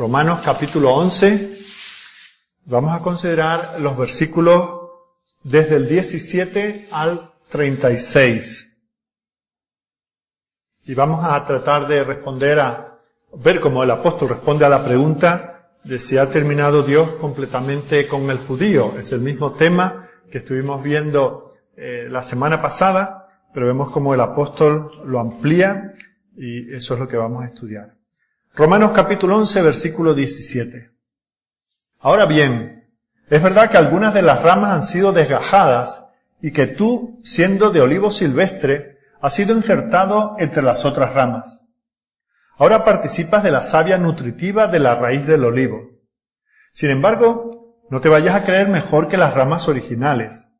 Romanos capítulo 11. Vamos a considerar los versículos desde el 17 al 36. Y vamos a tratar de responder a, ver cómo el apóstol responde a la pregunta de si ha terminado Dios completamente con el judío. Es el mismo tema que estuvimos viendo eh, la semana pasada, pero vemos cómo el apóstol lo amplía y eso es lo que vamos a estudiar. Romanos capítulo 11, versículo 17. Ahora bien, es verdad que algunas de las ramas han sido desgajadas y que tú, siendo de olivo silvestre, has sido injertado entre las otras ramas. Ahora participas de la savia nutritiva de la raíz del olivo. Sin embargo, no te vayas a creer mejor que las ramas originales.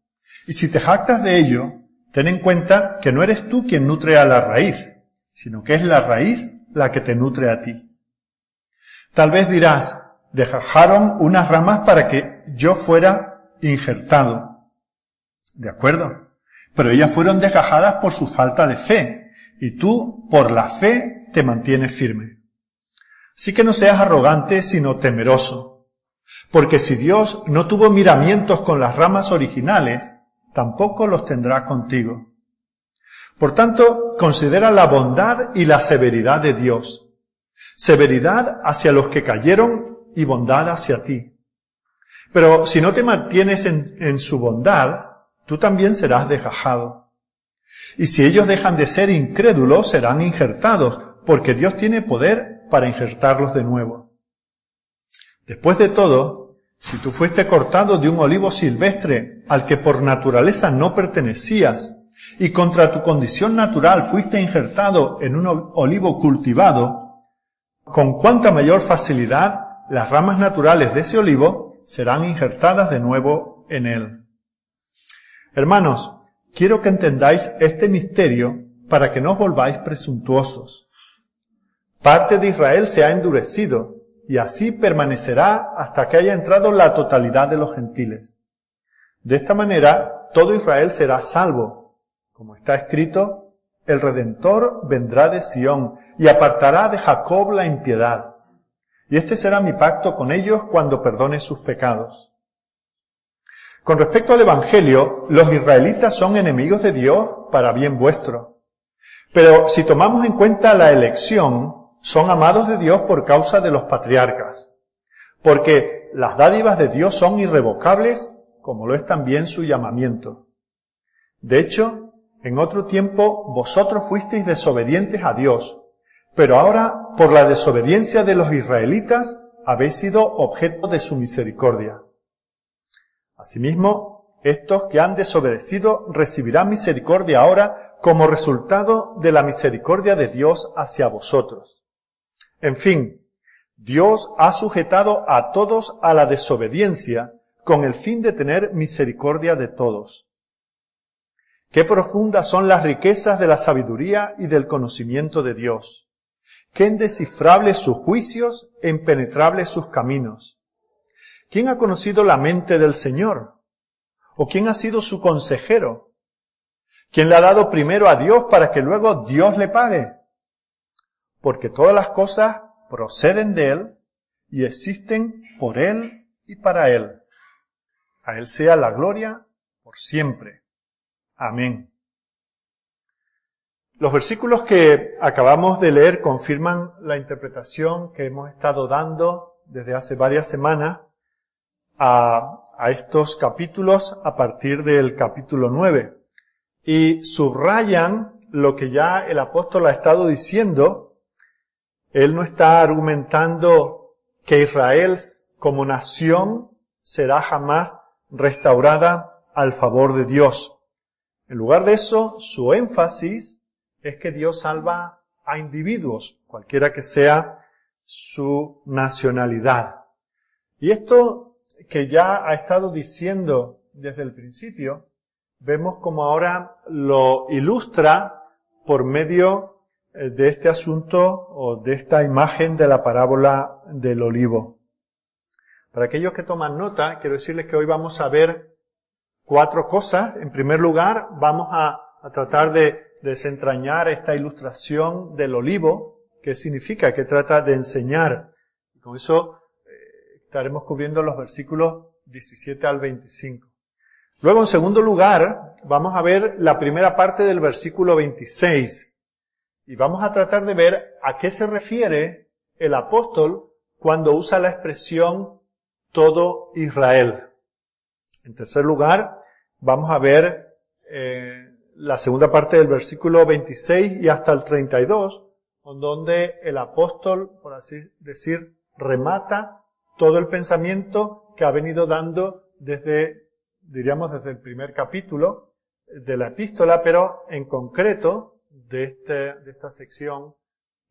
Y si te jactas de ello, ten en cuenta que no eres tú quien nutre a la raíz, sino que es la raíz la que te nutre a ti. Tal vez dirás, dejaron unas ramas para que yo fuera injertado. ¿De acuerdo? Pero ellas fueron desgajadas por su falta de fe, y tú, por la fe, te mantienes firme. Así que no seas arrogante, sino temeroso. Porque si Dios no tuvo miramientos con las ramas originales, tampoco los tendrá contigo. Por tanto, considera la bondad y la severidad de Dios. Severidad hacia los que cayeron y bondad hacia ti. Pero si no te mantienes en, su bondad, tú también serás desgajado. Y si ellos dejan de ser incrédulos, serán injertados, porque Dios tiene poder para injertarlos de nuevo. Después de todo, si tú fuiste cortado de un olivo silvestre al que por naturaleza no pertenecías, y contra tu condición natural fuiste injertado en un olivo cultivado, con cuánta mayor facilidad las ramas naturales de ese olivo serán injertadas de nuevo en él. Hermanos, quiero que entendáis este misterio para que no os volváis presuntuosos. Parte de Israel se ha endurecido y así permanecerá hasta que haya entrado la totalidad de los gentiles. De esta manera, todo Israel será salvo, como está escrito, el Redentor vendrá de Sión y apartará de Jacob la impiedad. Y este será mi pacto con ellos cuando perdone sus pecados. Con respecto al Evangelio, los israelitas son enemigos de Dios para bien vuestro. Pero si tomamos en cuenta la elección, son amados de Dios por causa de los patriarcas. Porque las dádivas de Dios son irrevocables, como lo es también su llamamiento. De hecho, en otro tiempo vosotros fuisteis desobedientes a Dios, pero ahora por la desobediencia de los israelitas habéis sido objeto de su misericordia. Asimismo, estos que han desobedecido recibirán misericordia ahora como resultado de la misericordia de Dios hacia vosotros. En fin, Dios ha sujetado a todos a la desobediencia con el fin de tener misericordia de todos. Qué profundas son las riquezas de la sabiduría y del conocimiento de Dios. Qué indescifrables sus juicios e impenetrables sus caminos. ¿Quién ha conocido la mente del Señor? ¿O quién ha sido su consejero? ¿Quién le ha dado primero a Dios para que luego Dios le pague? Porque todas las cosas proceden de Él y existen por Él y para Él. A Él sea la gloria por siempre. Amén. Los versículos que acabamos de leer confirman la interpretación que hemos estado dando desde hace varias semanas a, estos capítulos a partir del capítulo 9 y subrayan lo que ya el apóstol ha estado diciendo. Él no está argumentando que Israel como nación será jamás restaurada al favor de Dios. En lugar de eso, su énfasis es que Dios salva a individuos, cualquiera que sea su nacionalidad. Y esto que ya ha estado diciendo desde el principio, vemos como ahora lo ilustra por medio eh, de este asunto o de esta imagen de la parábola del olivo. Para aquellos que toman nota, quiero decirles que hoy vamos a ver cuatro cosas. En primer lugar, vamos a, tratar de desentrañar esta ilustración del olivo, que significa que trata de enseñar Con eso eh, estaremos cubriendo los versículos 17 al 25. Luego, en segundo lugar, vamos a ver la primera parte del versículo 26. Y vamos a tratar de ver a qué se refiere el apóstol cuando usa la expresión todo Israel. En tercer lugar, vamos a ver eh, la segunda parte del versículo 26 y hasta el 32, donde el apóstol, por así decir, remata todo el pensamiento que ha venido dando desde, diríamos, desde el primer capítulo de la epístola, pero en concreto de, este, de esta sección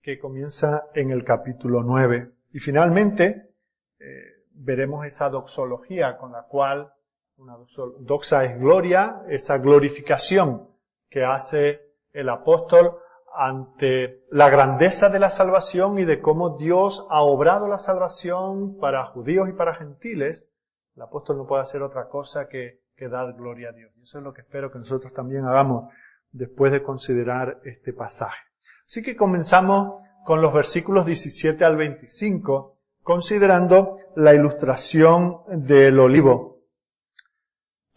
que comienza en el capítulo 9. Y finalmente, eh, veremos esa doxología con la cual una doxa es gloria, esa glorificación que hace el apóstol ante la grandeza de la salvación y de cómo Dios ha obrado la salvación para judíos y para gentiles, el apóstol no puede hacer otra cosa que, que dar gloria a Dios. Y eso es lo que espero que nosotros también hagamos después de considerar este pasaje. Así que comenzamos con los versículos 17 al 25, considerando la ilustración del olivo.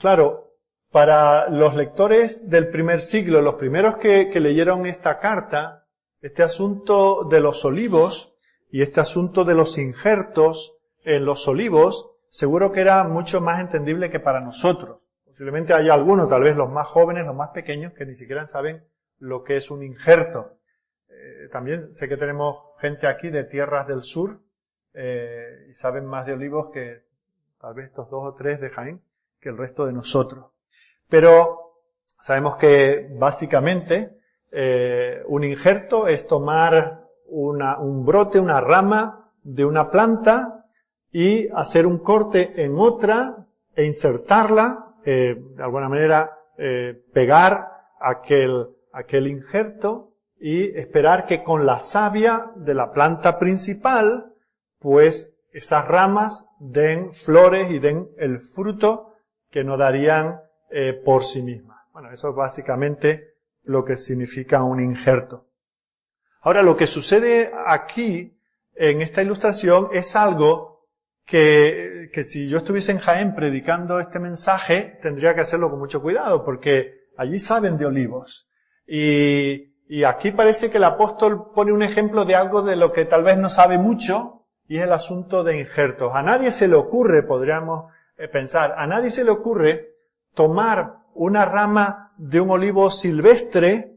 Claro, para los lectores del primer siglo, los primeros que, leyeron esta carta, este asunto de los olivos y este asunto de los injertos en los olivos, seguro que era mucho más entendible que para nosotros. Posiblemente haya algunos, tal vez los más jóvenes, los más pequeños, que ni siquiera saben lo que es un injerto. Eh, también sé que tenemos gente aquí de tierras del sur eh, y saben más de olivos que tal vez estos dos o tres de Jaén que el resto de nosotros. Pero sabemos que básicamente eh, un injerto es tomar una, un brote, una rama de una planta y hacer un corte en otra e insertarla, eh, de alguna manera eh, pegar aquel, aquel injerto y esperar que con la savia de la planta principal, pues esas ramas den flores y den el fruto que no darían eh, por sí misma. Bueno, eso es básicamente lo que significa un injerto. Ahora, lo que sucede aquí, en esta ilustración, es algo que, que si yo estuviese en Jaén predicando este mensaje, tendría que hacerlo con mucho cuidado, porque allí saben de olivos. Y, y aquí parece que el apóstol pone un ejemplo de algo de lo que tal vez no sabe mucho, y es el asunto de injertos. A nadie se le ocurre, podríamos pensar, a nadie se le ocurre tomar una rama de un olivo silvestre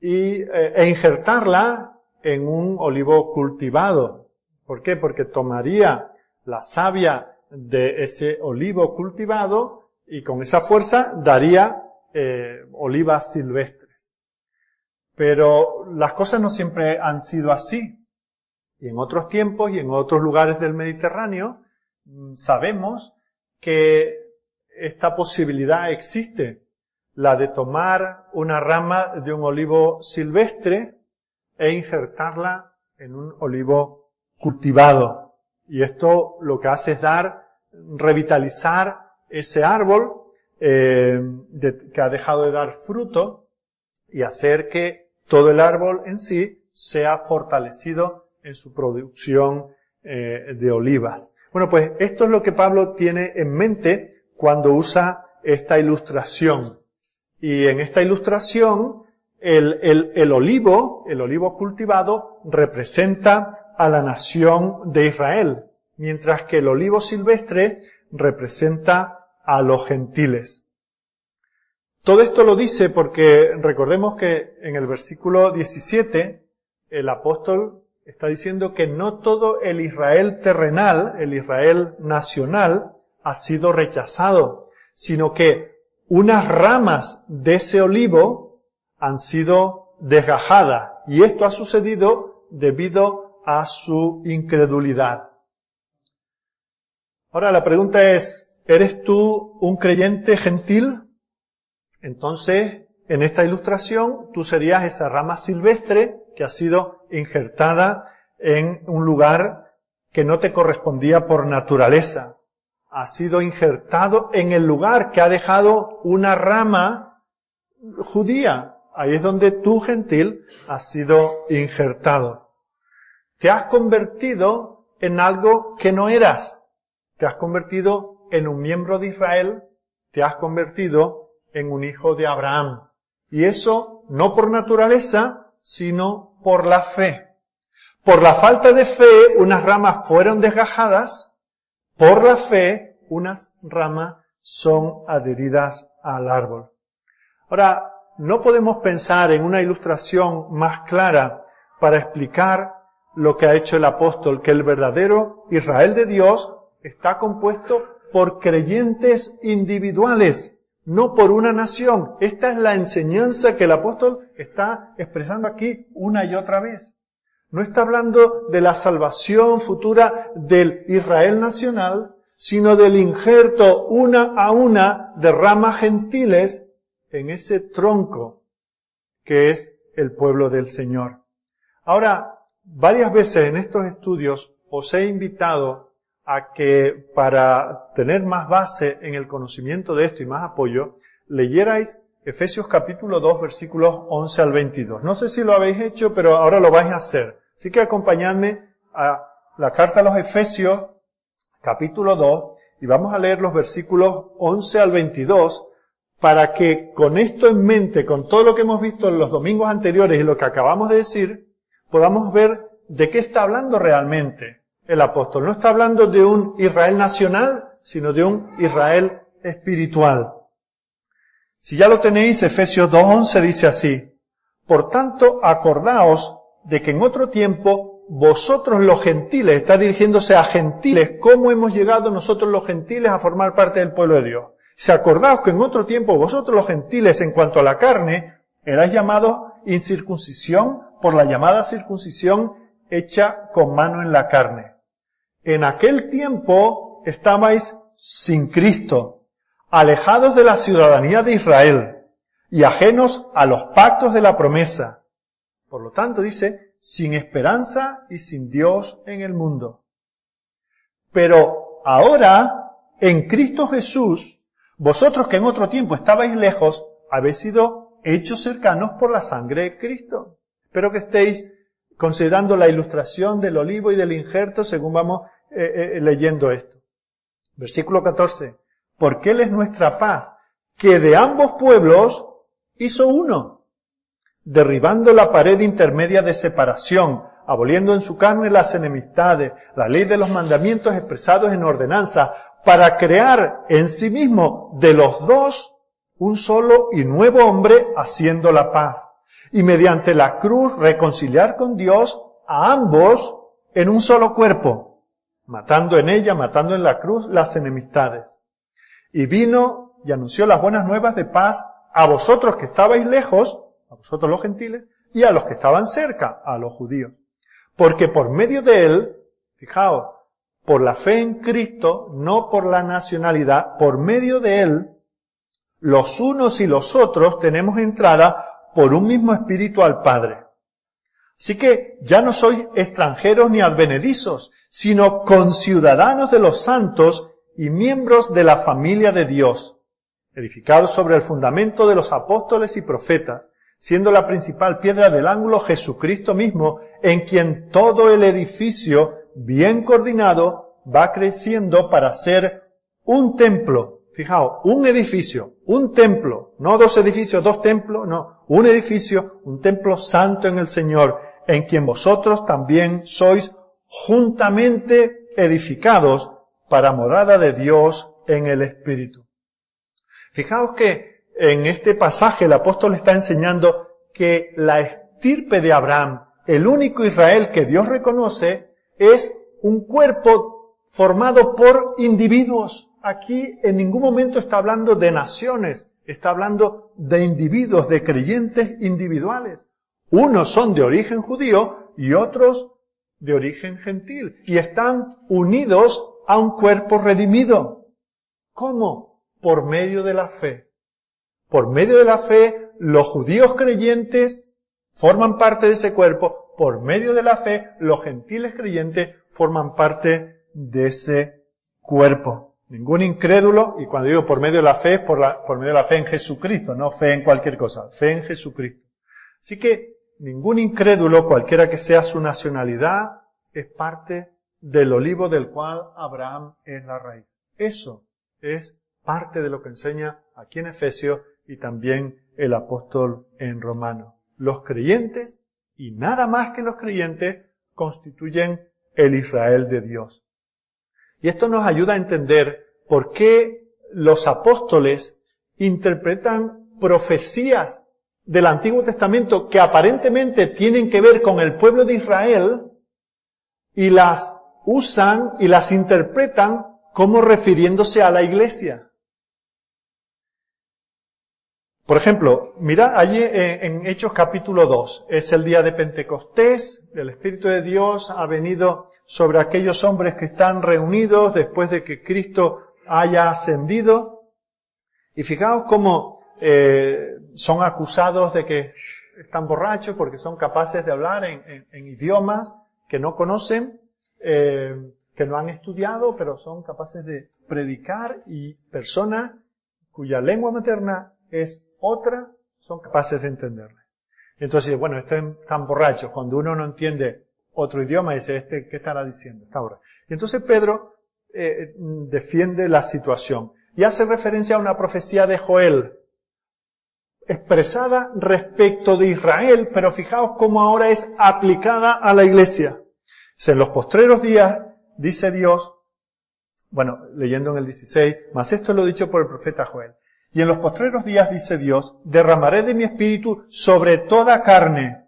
y, eh, e injertarla en un olivo cultivado. ¿Por qué? Porque tomaría la savia de ese olivo cultivado y con esa fuerza daría eh, olivas silvestres. Pero las cosas no siempre han sido así. Y en otros tiempos y en otros lugares del Mediterráneo mm, sabemos que esta posibilidad existe, la de tomar una rama de un olivo silvestre e injertarla en un olivo cultivado. Y esto lo que hace es dar, revitalizar ese árbol eh, que ha dejado de dar fruto y hacer que todo el árbol en sí sea fortalecido en su producción eh, de olivas. Bueno, pues esto es lo que Pablo tiene en mente cuando usa esta ilustración. Y en esta ilustración, el, el, el, olivo, el olivo cultivado, representa a la nación de Israel, mientras que el olivo silvestre representa a los gentiles. Todo esto lo dice porque recordemos que en el versículo 17 el apóstol está diciendo que no todo el Israel terrenal, el Israel nacional, ha sido rechazado, sino que unas ramas de ese olivo han sido desgajadas. Y esto ha sucedido debido a su incredulidad. Ahora la pregunta es, ¿eres tú un creyente gentil? Entonces, en esta ilustración, tú serías esa rama silvestre que ha sido injertada en un lugar que no te correspondía por naturaleza ha sido injertado en el lugar que ha dejado una rama judía. Ahí es donde tú, gentil, has sido injertado. Te has convertido en algo que no eras. Te has convertido en un miembro de Israel, te has convertido en un hijo de Abraham. Y eso no por naturaleza, sino por la fe. Por la falta de fe, unas ramas fueron desgajadas. Por la fe, unas ramas son adheridas al árbol. Ahora, no podemos pensar en una ilustración más clara para explicar lo que ha hecho el apóstol, que el verdadero Israel de Dios está compuesto por creyentes individuales, no por una nación. Esta es la enseñanza que el apóstol está expresando aquí una y otra vez. No está hablando de la salvación futura del Israel nacional, sino del injerto una a una de ramas gentiles en ese tronco que es el pueblo del Señor. Ahora, varias veces en estos estudios os he invitado a que para tener más base en el conocimiento de esto y más apoyo, leyerais Efesios capítulo 2 versículos 11 al 22. No sé si lo habéis hecho, pero ahora lo vais a hacer. Así que acompañadme a la carta a los Efesios capítulo 2 y vamos a leer los versículos 11 al 22 para que con esto en mente, con todo lo que hemos visto en los domingos anteriores y lo que acabamos de decir, podamos ver de qué está hablando realmente el apóstol. No está hablando de un Israel nacional, sino de un Israel espiritual. Si ya lo tenéis, Efesios 2.11 dice así, Por tanto, acordaos de que en otro tiempo vosotros los gentiles, está dirigiéndose a gentiles, ¿cómo hemos llegado nosotros los gentiles a formar parte del pueblo de Dios? Si acordaos que en otro tiempo vosotros los gentiles en cuanto a la carne, erais llamados incircuncisión por la llamada circuncisión hecha con mano en la carne. En aquel tiempo estabais sin Cristo, alejados de la ciudadanía de Israel y ajenos a los pactos de la promesa. Por lo tanto, dice, sin esperanza y sin Dios en el mundo. Pero ahora, en Cristo Jesús, vosotros que en otro tiempo estabais lejos, habéis sido hechos cercanos por la sangre de Cristo. Espero que estéis considerando la ilustración del olivo y del injerto según vamos eh, eh, leyendo esto. Versículo 14. Porque Él es nuestra paz, que de ambos pueblos hizo uno, derribando la pared intermedia de separación, aboliendo en su carne las enemistades, la ley de los mandamientos expresados en ordenanza, para crear en sí mismo de los dos un solo y nuevo hombre haciendo la paz y mediante la cruz reconciliar con Dios a ambos en un solo cuerpo, matando en ella, matando en la cruz las enemistades. Y vino y anunció las buenas nuevas de paz a vosotros que estabais lejos, a vosotros los gentiles, y a los que estaban cerca, a los judíos. Porque por medio de él, fijaos, por la fe en Cristo, no por la nacionalidad, por medio de él, los unos y los otros tenemos entrada por un mismo espíritu al Padre. Así que ya no sois extranjeros ni advenedizos, sino conciudadanos de los santos y miembros de la familia de Dios, edificados sobre el fundamento de los apóstoles y profetas, siendo la principal piedra del ángulo Jesucristo mismo, en quien todo el edificio, bien coordinado, va creciendo para ser un templo. Fijaos, un edificio, un templo, no dos edificios, dos templos, no, un edificio, un templo santo en el Señor, en quien vosotros también sois juntamente edificados para morada de Dios en el Espíritu. Fijaos que en este pasaje el apóstol está enseñando que la estirpe de Abraham, el único Israel que Dios reconoce, es un cuerpo formado por individuos aquí en ningún momento está hablando de naciones, está hablando de individuos, de creyentes individuales. Unos son de origen judío y otros de origen gentil y están unidos a un cuerpo redimido. ¿Cómo? Por medio de la fe. Por medio de la fe, los judíos creyentes forman parte de ese cuerpo. Por medio de la fe, los gentiles creyentes forman parte de ese cuerpo. Ningún incrédulo, y cuando digo por medio de la fe, es por, por medio de la fe en Jesucristo, no fe en cualquier cosa, fe en Jesucristo. Así que ningún incrédulo, cualquiera que sea su nacionalidad, es parte del olivo del cual Abraham es la raíz. Eso es parte de lo que enseña aquí en Efesios y también el apóstol en Romano. Los creyentes, y nada más que los creyentes, constituyen el Israel de Dios. Y esto nos ayuda a entender por qué los apóstoles interpretan profecías del Antiguo Testamento que aparentemente tienen que ver con el pueblo de Israel y las usan y las interpretan como refiriéndose a la iglesia. Por ejemplo, mira allí en Hechos capítulo 2, es el día de Pentecostés, el Espíritu de Dios ha venido sobre aquellos hombres que están reunidos después de que Cristo haya ascendido. Y fijaos cómo eh, son acusados de que están borrachos porque son capaces de hablar en, idiomas que no conocen, eh, que no han estudiado, pero son capaces de predicar y personas cuya lengua materna es otra son capaces de entenderle. Entonces, bueno, están tan borrachos. Cuando uno no entiende otro idioma, dice, este, ¿qué estará diciendo? Está. Y entonces Pedro eh, defiende la situación y hace referencia a una profecía de Joel, expresada respecto de Israel, pero fijaos cómo ahora es aplicada a la iglesia. En los postreros días, dice Dios, bueno, leyendo en el 16, más esto lo dicho por el profeta Joel. Y en los postreros días, dice Dios, derramaré de mi espíritu sobre toda carne,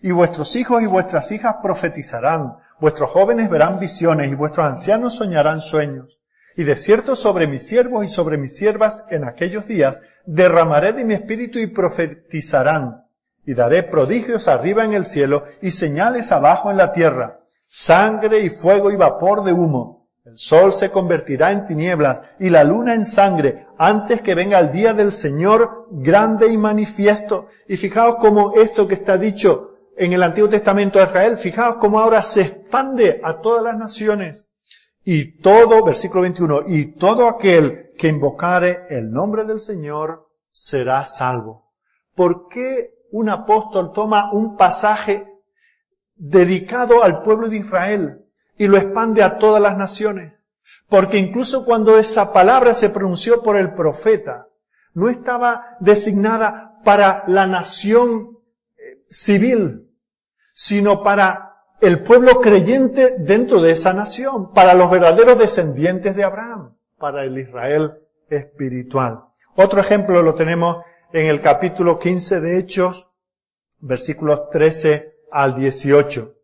y vuestros hijos y vuestras hijas profetizarán, vuestros jóvenes verán visiones, y vuestros ancianos soñarán sueños. Y de cierto sobre mis siervos y sobre mis siervas en aquellos días derramaré de mi espíritu y profetizarán, y daré prodigios arriba en el cielo y señales abajo en la tierra, sangre y fuego y vapor de humo el sol se convertirá en tinieblas y la luna en sangre antes que venga el día del Señor grande y manifiesto. Y fijaos cómo esto que está dicho en el Antiguo Testamento de Israel, fijaos cómo ahora se expande a todas las naciones. Y todo, versículo 21, y todo aquel que invocare el nombre del Señor será salvo. ¿Por qué un apóstol toma un pasaje dedicado al pueblo de Israel y lo expande a todas las naciones. Porque incluso cuando esa palabra se pronunció por el profeta, no estaba designada para la nación eh, civil, sino para el pueblo creyente dentro de esa nación, para los verdaderos descendientes de Abraham, para el Israel espiritual. Otro ejemplo lo tenemos en el capítulo 15 de Hechos, versículos 13 al 18.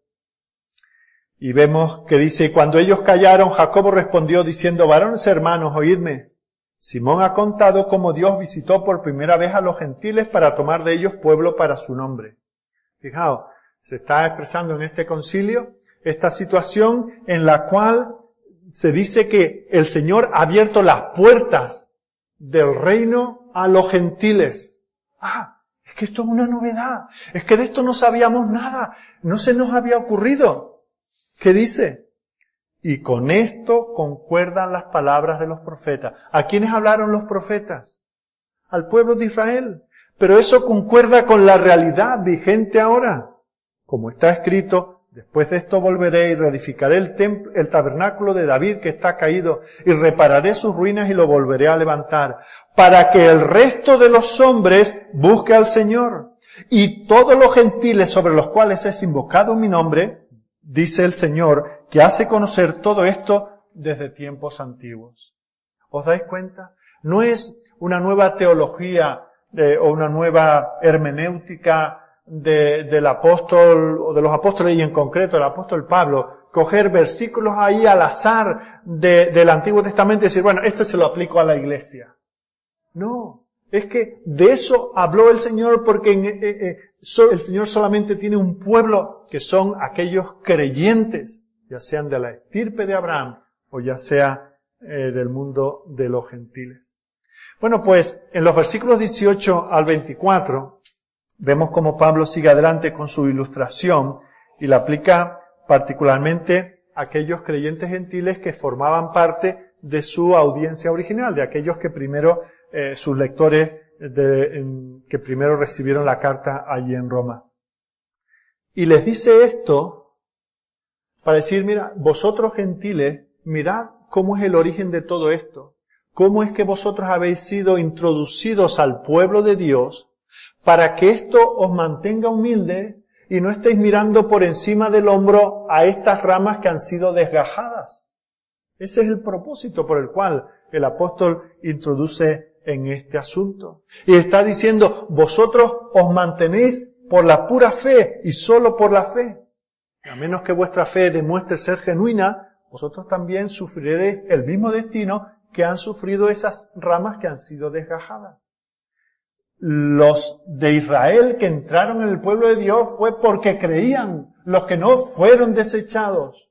Y vemos que dice, cuando ellos callaron, Jacobo respondió diciendo, varones hermanos, oídme. Simón ha contado cómo Dios visitó por primera vez a los gentiles para tomar de ellos pueblo para su nombre. Fijaos, se está expresando en este concilio esta situación en la cual se dice que el Señor ha abierto las puertas del reino a los gentiles. Ah, es que esto es una novedad. Es que de esto no sabíamos nada. No se nos había ocurrido. ¿Qué dice? Y con esto concuerdan las palabras de los profetas. ¿A quiénes hablaron los profetas? Al pueblo de Israel. Pero eso concuerda con la realidad vigente ahora. Como está escrito, después de esto volveré y reedificaré el, templo, el tabernáculo de David que está caído y repararé sus ruinas y lo volveré a levantar, para que el resto de los hombres busque al Señor. Y todos los gentiles sobre los cuales es invocado mi nombre, dice el Señor, que hace conocer todo esto desde tiempos antiguos. ¿Os dais cuenta? No es una nueva teología eh, o una nueva hermenéutica del apóstol o de los apóstoles y en concreto del apóstol Pablo, coger versículos ahí al azar del Antiguo Testamento y decir, bueno, esto se lo aplico a la iglesia. No, es que de eso habló el Señor porque eh, eh, el Señor solamente tiene un pueblo que son aquellos creyentes, ya sean de la estirpe de Abraham o ya sea eh, del mundo de los gentiles. Bueno, pues en los versículos 18 al 24 vemos cómo Pablo sigue adelante con su ilustración y la aplica particularmente a aquellos creyentes gentiles que formaban parte de su audiencia original, de aquellos que primero eh, sus lectores que primero recibieron la carta allí en Roma. Y les dice esto para decir, mira, vosotros gentiles, mirad cómo es el origen de todo esto, cómo es que vosotros habéis sido introducidos al pueblo de Dios para que esto os mantenga humilde y no estéis mirando por encima del hombro a estas ramas que han sido desgajadas. Ese es el propósito por el cual el apóstol introduce en este asunto. Y está diciendo, vosotros os mantenéis por la pura fe y solo por la fe. A menos que vuestra fe demuestre ser genuina, vosotros también sufriréis el mismo destino que han sufrido esas ramas que han sido desgajadas. Los de Israel que entraron en el pueblo de Dios fue porque creían, los que no fueron desechados.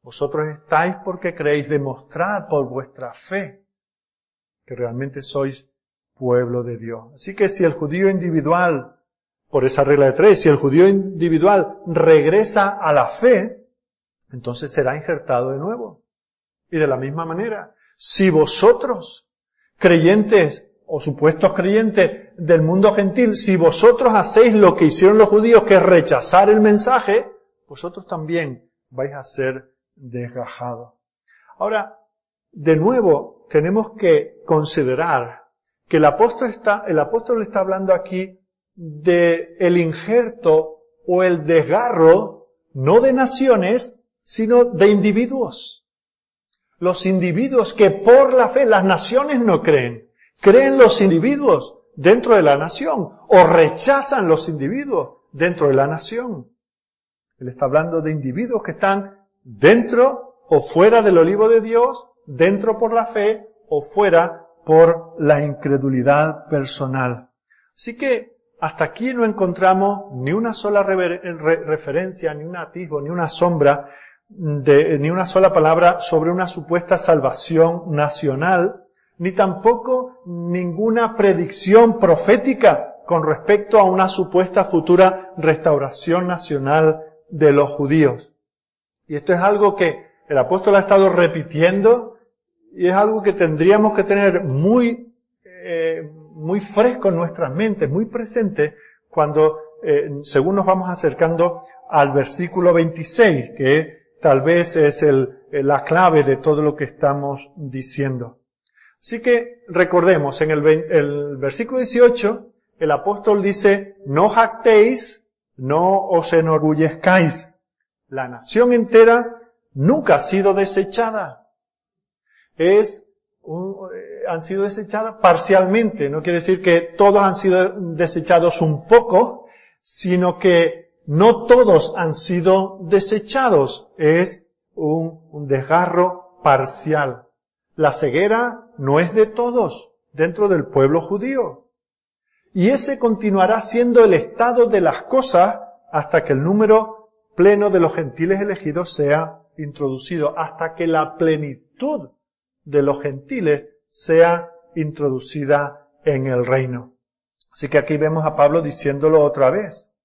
Vosotros estáis porque creéis, demostrad por vuestra fe que realmente sois pueblo de Dios. Así que si el judío individual, por esa regla de tres, si el judío individual regresa a la fe, entonces será injertado de nuevo. Y de la misma manera, si vosotros, creyentes o supuestos creyentes del mundo gentil, si vosotros hacéis lo que hicieron los judíos, que es rechazar el mensaje, vosotros también vais a ser desgajados. Ahora, de nuevo, tenemos que considerar que el apóstol está, el apóstol está hablando aquí de el injerto o el desgarro, no de naciones, sino de individuos. Los individuos que por la fe, las naciones no creen, creen los individuos dentro de la nación o rechazan los individuos dentro de la nación. Él está hablando de individuos que están dentro o fuera del olivo de Dios, dentro por la fe o fuera por la incredulidad personal. Así que hasta aquí no encontramos ni una sola referencia, ni un atisbo, ni una sombra de, ni una sola palabra sobre una supuesta salvación nacional, ni tampoco ninguna predicción profética con respecto a una supuesta futura restauración nacional de los judíos. Y esto es algo que el apóstol ha estado repitiendo y es algo que tendríamos que tener muy, eh, muy fresco en nuestras mentes, muy presente cuando, eh, según nos vamos acercando al versículo 26, que tal vez es el, la clave de todo lo que estamos diciendo. Así que recordemos, en el, el versículo 18, el apóstol dice, no jactéis, no os enorgullezcáis. La nación entera nunca ha sido desechada. Es eh, han sido desechadas parcialmente. No quiere decir que todos han sido desechados un poco, sino que no todos han sido desechados. Es un desgarro parcial. La ceguera no es de todos dentro del pueblo judío. Y ese continuará siendo el estado de las cosas hasta que el número pleno de los gentiles elegidos sea introducido, hasta que la plenitud de los gentiles sea introducida en el reino. Así que aquí vemos a Pablo diciéndolo otra vez.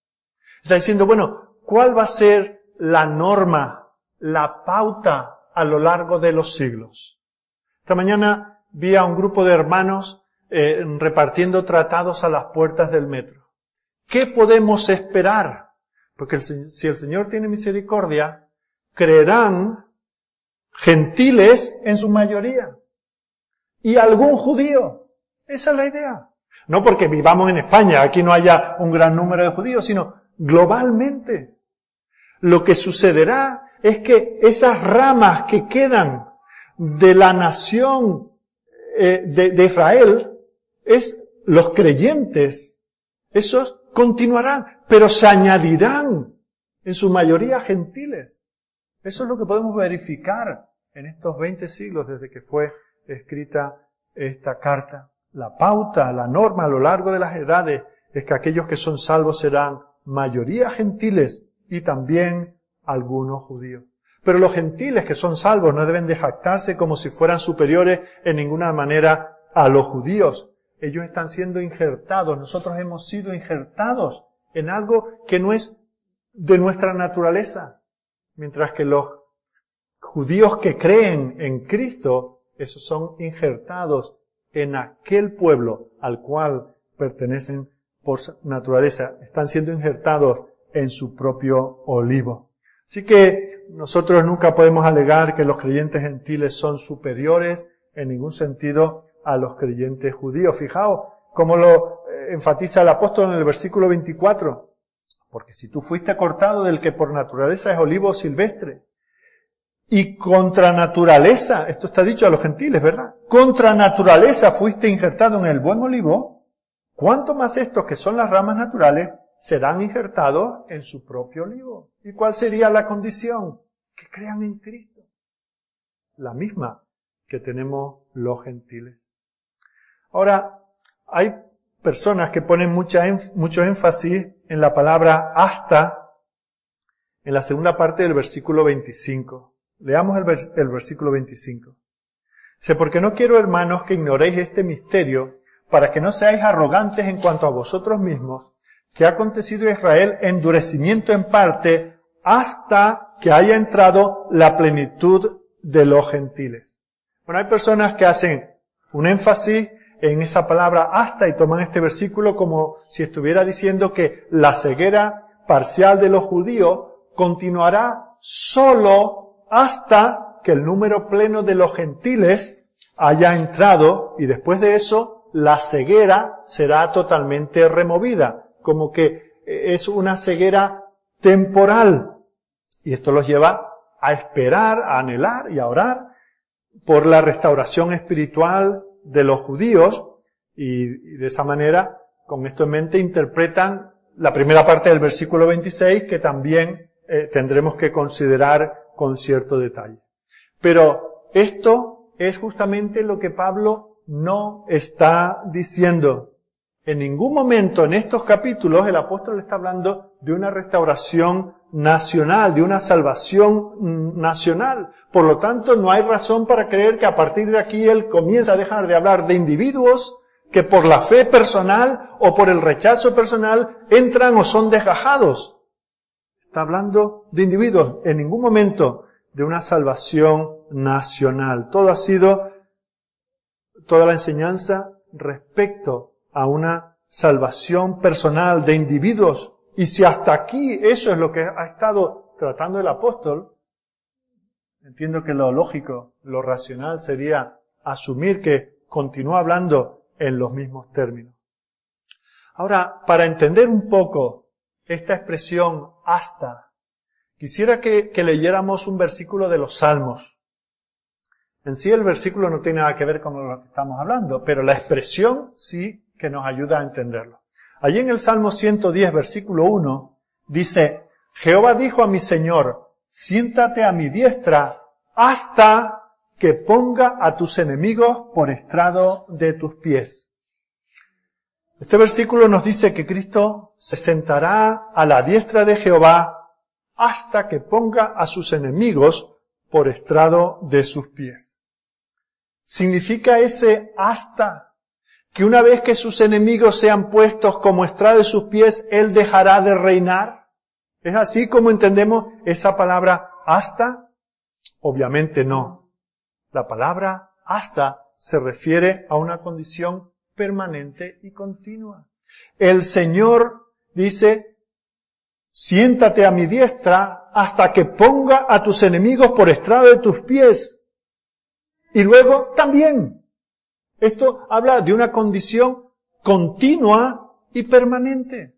Está diciendo, bueno, ¿cuál va a ser la norma, la pauta a lo largo de los siglos? Esta mañana vi a un grupo de hermanos eh, repartiendo tratados a las puertas del metro. ¿Qué podemos esperar? Porque si el Señor tiene misericordia, creerán gentiles en su mayoría y algún judío. Esa es la idea. No porque vivamos en España, aquí no haya un gran número de judíos, sino globalmente. Lo que sucederá es que esas ramas que quedan de la nación eh, de, Israel, es los creyentes, esos continuarán, pero se añadirán en su mayoría gentiles. Eso es lo que podemos verificar en estos 20 siglos desde que fue escrita esta carta. La pauta, la norma a lo largo de las edades es que aquellos que son salvos serán mayoría gentiles y también algunos judíos. Pero los gentiles que son salvos no deben de jactarse como si fueran superiores en ninguna manera a los judíos. Ellos están siendo injertados, nosotros hemos sido injertados en algo que no es de nuestra naturaleza. Mientras que los judíos que creen en Cristo, esos son injertados en aquel pueblo al cual pertenecen por naturaleza, están siendo injertados en su propio olivo. Así que nosotros nunca podemos alegar que los creyentes gentiles son superiores en ningún sentido a los creyentes judíos. Fijaos cómo lo eh, enfatiza el apóstol en el versículo 24. Porque si tú fuiste cortado del que por naturaleza es olivo silvestre, y contra naturaleza, esto está dicho a los gentiles, ¿verdad? Contra naturaleza fuiste injertado en el buen olivo, ¿cuánto más estos que son las ramas naturales serán injertados en su propio olivo? ¿Y cuál sería la condición? Que crean en Cristo. La misma que tenemos los gentiles. Ahora, hay personas que ponen mucho énfasis en la palabra hasta en la segunda parte del versículo 25. Leamos el, el versículo 25. Dice, porque no quiero, hermanos, que ignoréis este misterio, para que no seáis arrogantes en cuanto a vosotros mismos, que ha acontecido a Israel endurecimiento en parte hasta que haya entrado la plenitud de los gentiles. Bueno, hay personas que hacen un énfasis en esa palabra hasta y toman este versículo como si estuviera diciendo que la ceguera parcial de los judíos continuará solo hasta que el número pleno de los gentiles haya entrado y después de eso la ceguera será totalmente removida, como que es una ceguera temporal. Y esto los lleva a esperar, a anhelar y a orar por la restauración espiritual de los judíos y, de esa manera, con esto en mente, interpretan la primera parte del versículo 26 que también eh, tendremos que considerar con cierto detalle. Pero esto es justamente lo que Pablo no está diciendo. En ningún momento en estos capítulos el apóstol está hablando de una restauración nacional, de una salvación mm, nacional. Por lo tanto, no hay razón para creer que a partir de aquí él comienza a dejar de hablar de individuos que por la fe personal o por el rechazo personal entran o son desgajados. Está hablando de individuos, en ningún momento de una salvación nacional. Todo ha sido, toda la enseñanza respecto a una salvación personal de individuos. Y si hasta aquí eso es lo que ha estado tratando el apóstol, Entiendo que lo lógico, lo racional sería asumir que continúa hablando en los mismos términos. Ahora, para entender un poco esta expresión hasta, quisiera que, leyéramos un versículo de los Salmos. En sí el versículo no tiene nada que ver con lo que estamos hablando, pero la expresión sí que nos ayuda a entenderlo. Allí en el Salmo 110, versículo 1, dice, Jehová dijo a mi Señor, siéntate a mi diestra hasta que ponga a tus enemigos por estrado de tus pies. Este versículo nos dice que Cristo se sentará a la diestra de Jehová hasta que ponga a sus enemigos por estrado de sus pies. Significa ese hasta que una vez que sus enemigos sean puestos como estrado de sus pies, Él dejará de reinar. ¿Es así como entendemos esa palabra hasta? Obviamente no. La palabra hasta se refiere a una condición permanente y continua. El Señor dice, siéntate a mi diestra hasta que ponga a tus enemigos por estrado de tus pies. Y luego también. Esto habla de una condición continua y permanente.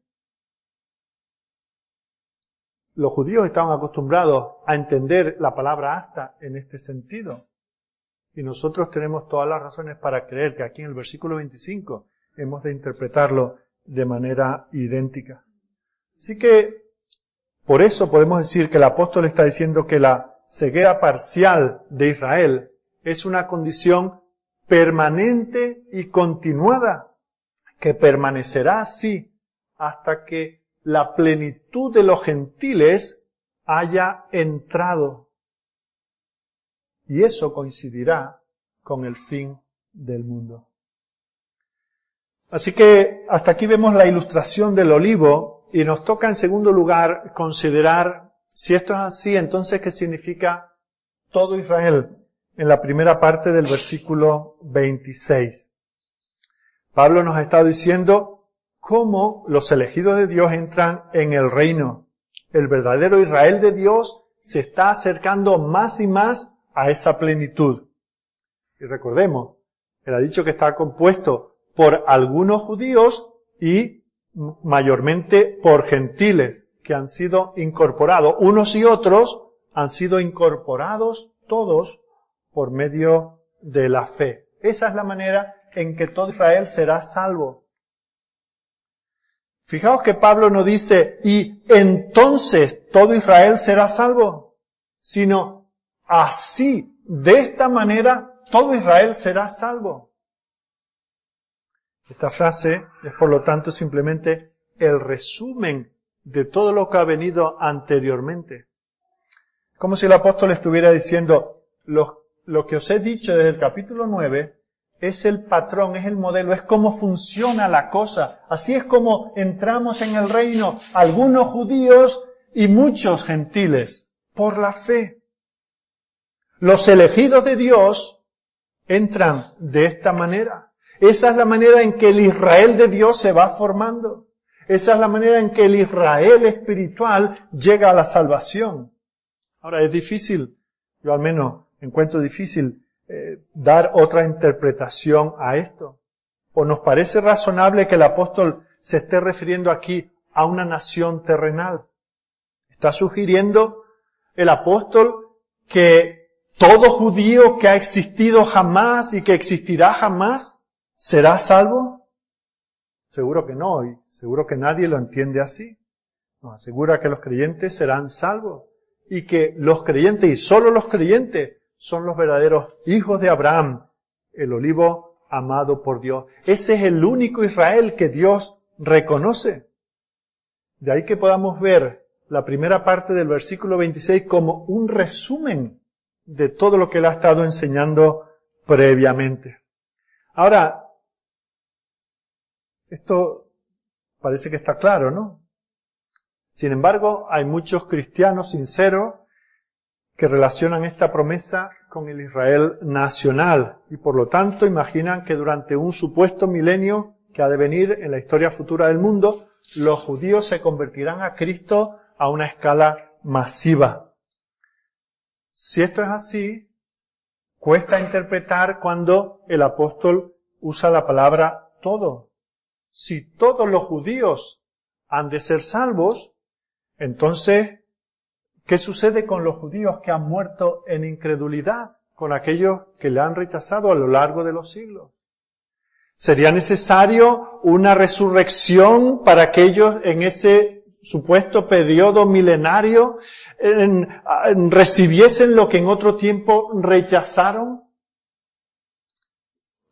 Los judíos estaban acostumbrados a entender la palabra hasta en este sentido. Y nosotros tenemos todas las razones para creer que aquí en el versículo 25 hemos de interpretarlo de manera idéntica. Así que, por eso podemos decir que el apóstol está diciendo que la ceguera parcial de Israel es una condición permanente y continuada, que permanecerá así hasta que la plenitud de los gentiles haya entrado. Y eso coincidirá con el fin del mundo. Así que hasta aquí vemos la ilustración del olivo y nos toca en segundo lugar considerar si esto es así, entonces qué significa todo Israel en la primera parte del versículo 26. Pablo nos ha estado diciendo cómo los elegidos de Dios entran en el reino, el verdadero Israel de Dios se está acercando más y más a esa plenitud. Y recordemos, él ha dicho que está compuesto por algunos judíos y mayormente por gentiles que han sido incorporados. Unos y otros han sido incorporados todos por medio de la fe. Esa es la manera en que todo Israel será salvo. Fijaos que Pablo no dice, y entonces todo Israel será salvo, sino así, de esta manera, todo Israel será salvo. Esta frase es por lo tanto simplemente el resumen de todo lo que ha venido anteriormente. Como si el apóstol estuviera diciendo, lo, lo que os he dicho desde el capítulo 9 es el patrón, es el modelo, es cómo funciona la cosa. Así es como entramos en el reino algunos judíos y muchos gentiles por la fe. Los elegidos de Dios entran de esta manera. Esa es la manera en que el Israel de Dios se va formando. Esa es la manera en que el Israel espiritual llega a la salvación. Ahora es difícil, yo al menos encuentro difícil eh, dar otra interpretación a esto. ¿O nos parece razonable que el apóstol se esté refiriendo aquí a una nación terrenal? Está sugiriendo el apóstol que todo judío que ha existido jamás y que existirá jamás ¿Será salvo? Seguro que no, y seguro que nadie lo entiende así. Nos asegura que los creyentes serán salvos y que los creyentes y solo los creyentes son los verdaderos hijos de Abraham, el olivo amado por Dios. Ese es el único Israel que Dios reconoce. De ahí que podamos ver la primera parte del versículo 26 como un resumen de todo lo que él ha estado enseñando previamente. Ahora, esto parece que está claro, ¿no? Sin embargo, hay muchos cristianos sinceros que relacionan esta promesa con el Israel nacional y por lo tanto imaginan que durante un supuesto milenio que ha de venir en la historia futura del mundo, los judíos se convertirán a Cristo a una escala masiva. Si esto es así, cuesta interpretar cuando el apóstol usa la palabra todo si todos los judíos han de ser salvos, entonces, ¿qué sucede con los judíos que han muerto en incredulidad? Con aquellos que le han rechazado a lo largo de los siglos. ¿Sería necesario una resurrección para aquellos en ese supuesto periodo milenario recibiesen lo que en otro tiempo rechazaron?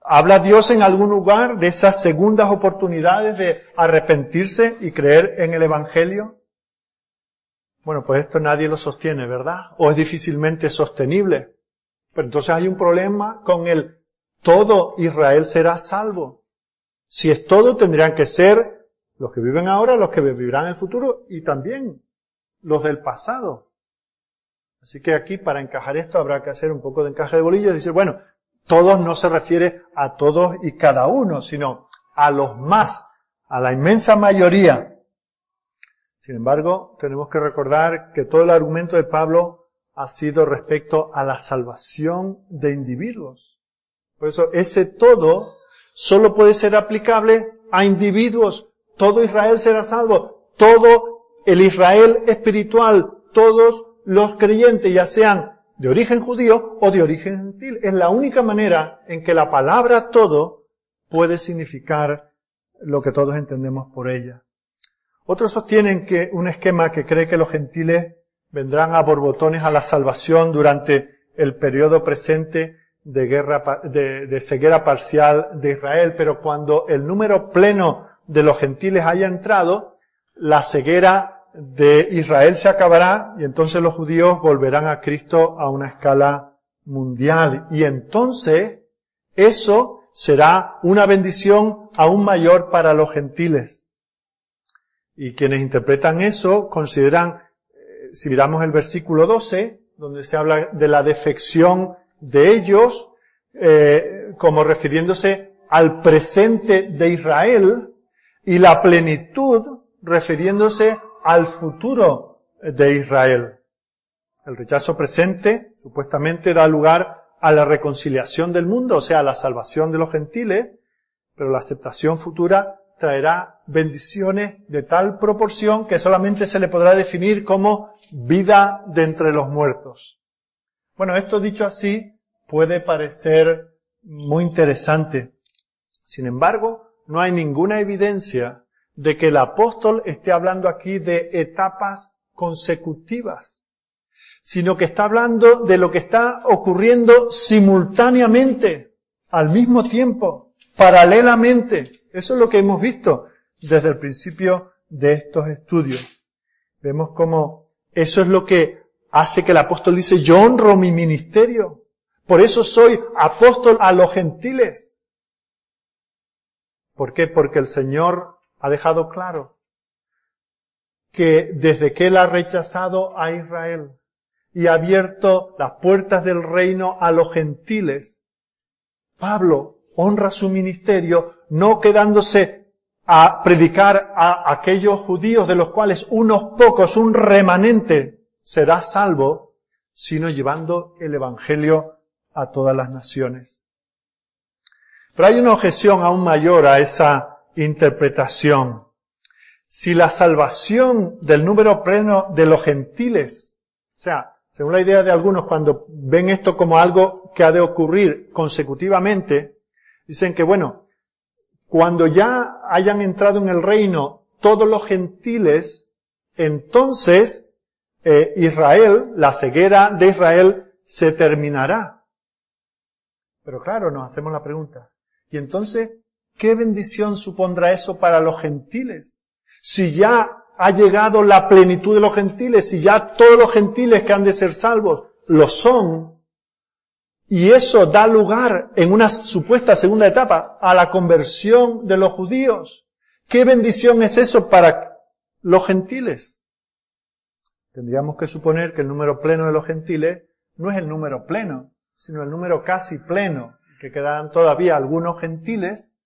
¿Habla Dios en algún lugar de esas segundas oportunidades de arrepentirse y creer en el Evangelio? Bueno, pues esto nadie lo sostiene, ¿verdad? O es difícilmente sostenible. Pero entonces hay un problema con el todo Israel será salvo. Si es todo, tendrían que ser los que viven ahora, los que vivirán en el futuro y también los del pasado. Así que aquí, para encajar esto, habrá que hacer un poco de encaje de bolillo y decir, bueno, todos no se refiere a todos y cada uno, sino a los más, a la inmensa mayoría. Sin embargo, tenemos que recordar que todo el argumento de Pablo ha sido respecto a la salvación de individuos. Por eso ese todo solo puede ser aplicable a individuos. Todo Israel será salvo. Todo el Israel espiritual, todos los creyentes, ya sean de origen judío o de origen gentil. Es la única manera en que la palabra todo puede significar lo que todos entendemos por ella. Otros sostienen que un esquema que cree que los gentiles vendrán a borbotones a la salvación durante el periodo presente de guerra, de, de ceguera parcial de Israel, pero cuando el número pleno de los gentiles haya entrado, la ceguera de Israel se acabará y entonces los judíos volverán a Cristo a una escala mundial. Y entonces eso será una bendición aún mayor para los gentiles. Y quienes interpretan eso consideran, eh, si miramos el versículo 12, donde se habla de la defección de ellos, eh, como refiriéndose al presente de Israel, y la plenitud refiriéndose al futuro de Israel. El rechazo presente supuestamente da lugar a la reconciliación del mundo, o sea, a la salvación de los gentiles, pero la aceptación futura traerá bendiciones de tal proporción que solamente se le podrá definir como vida de entre los muertos. Bueno, esto dicho así puede parecer muy interesante. Sin embargo, no hay ninguna evidencia de que el apóstol esté hablando aquí de etapas consecutivas, sino que está hablando de lo que está ocurriendo simultáneamente, al mismo tiempo, paralelamente. Eso es lo que hemos visto desde el principio de estos estudios. Vemos cómo eso es lo que hace que el apóstol dice, yo honro mi ministerio. Por eso soy apóstol a los gentiles. ¿Por qué? Porque el Señor ha dejado claro que desde que Él ha rechazado a Israel y ha abierto las puertas del reino a los gentiles, Pablo honra su ministerio no quedándose a predicar a aquellos judíos de los cuales unos pocos, un remanente, será salvo, sino llevando el Evangelio a todas las naciones. Pero hay una objeción aún mayor a esa interpretación. Si la salvación del número pleno de los gentiles, o sea, según la idea de algunos, cuando ven esto como algo que ha de ocurrir consecutivamente, dicen que bueno, cuando ya hayan entrado en el reino todos los gentiles, entonces eh, Israel, la ceguera de Israel, se terminará. Pero claro, nos hacemos la pregunta, ¿y entonces qué bendición supondrá eso para los gentiles? Si ya ha llegado la plenitud de los gentiles, si ya todos los gentiles que han de ser salvos lo son, y eso da lugar en una supuesta segunda etapa a la conversión de los judíos. ¿Qué bendición es eso para los gentiles? Tendríamos que suponer que el número pleno de los gentiles no es el número pleno, sino el número casi pleno, que quedarán todavía algunos gentiles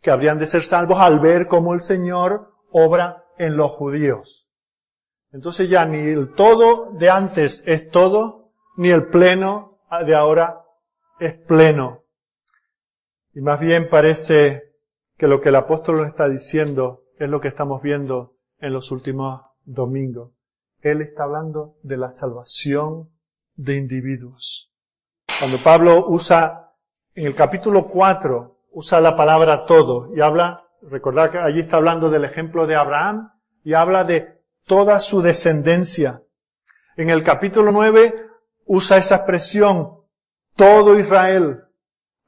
que habrían de ser salvos al ver cómo el Señor obra en los judíos. Entonces ya ni el todo de antes es todo, ni el pleno de ahora es pleno. Y más bien parece que lo que el apóstol nos está diciendo es lo que estamos viendo en los últimos domingos. Él está hablando de la salvación de individuos. Cuando Pablo usa, en el capítulo 4, usa la palabra todo y habla, recordad que allí está hablando del ejemplo de Abraham y habla de toda su descendencia. En el capítulo 9 usa esa expresión todo Israel.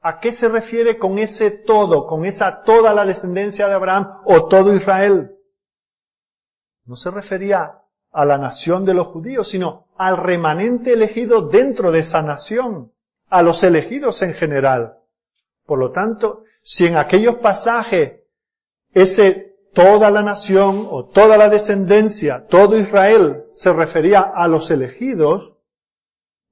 ¿A qué se refiere con ese todo, con esa toda la descendencia de Abraham o todo Israel? No se refería a la nación de los judíos, sino al remanente elegido dentro de esa nación, a los elegidos en general. Por lo tanto, si en aquellos pasajes ese toda la nación o toda la descendencia, todo Israel se refería a los elegidos,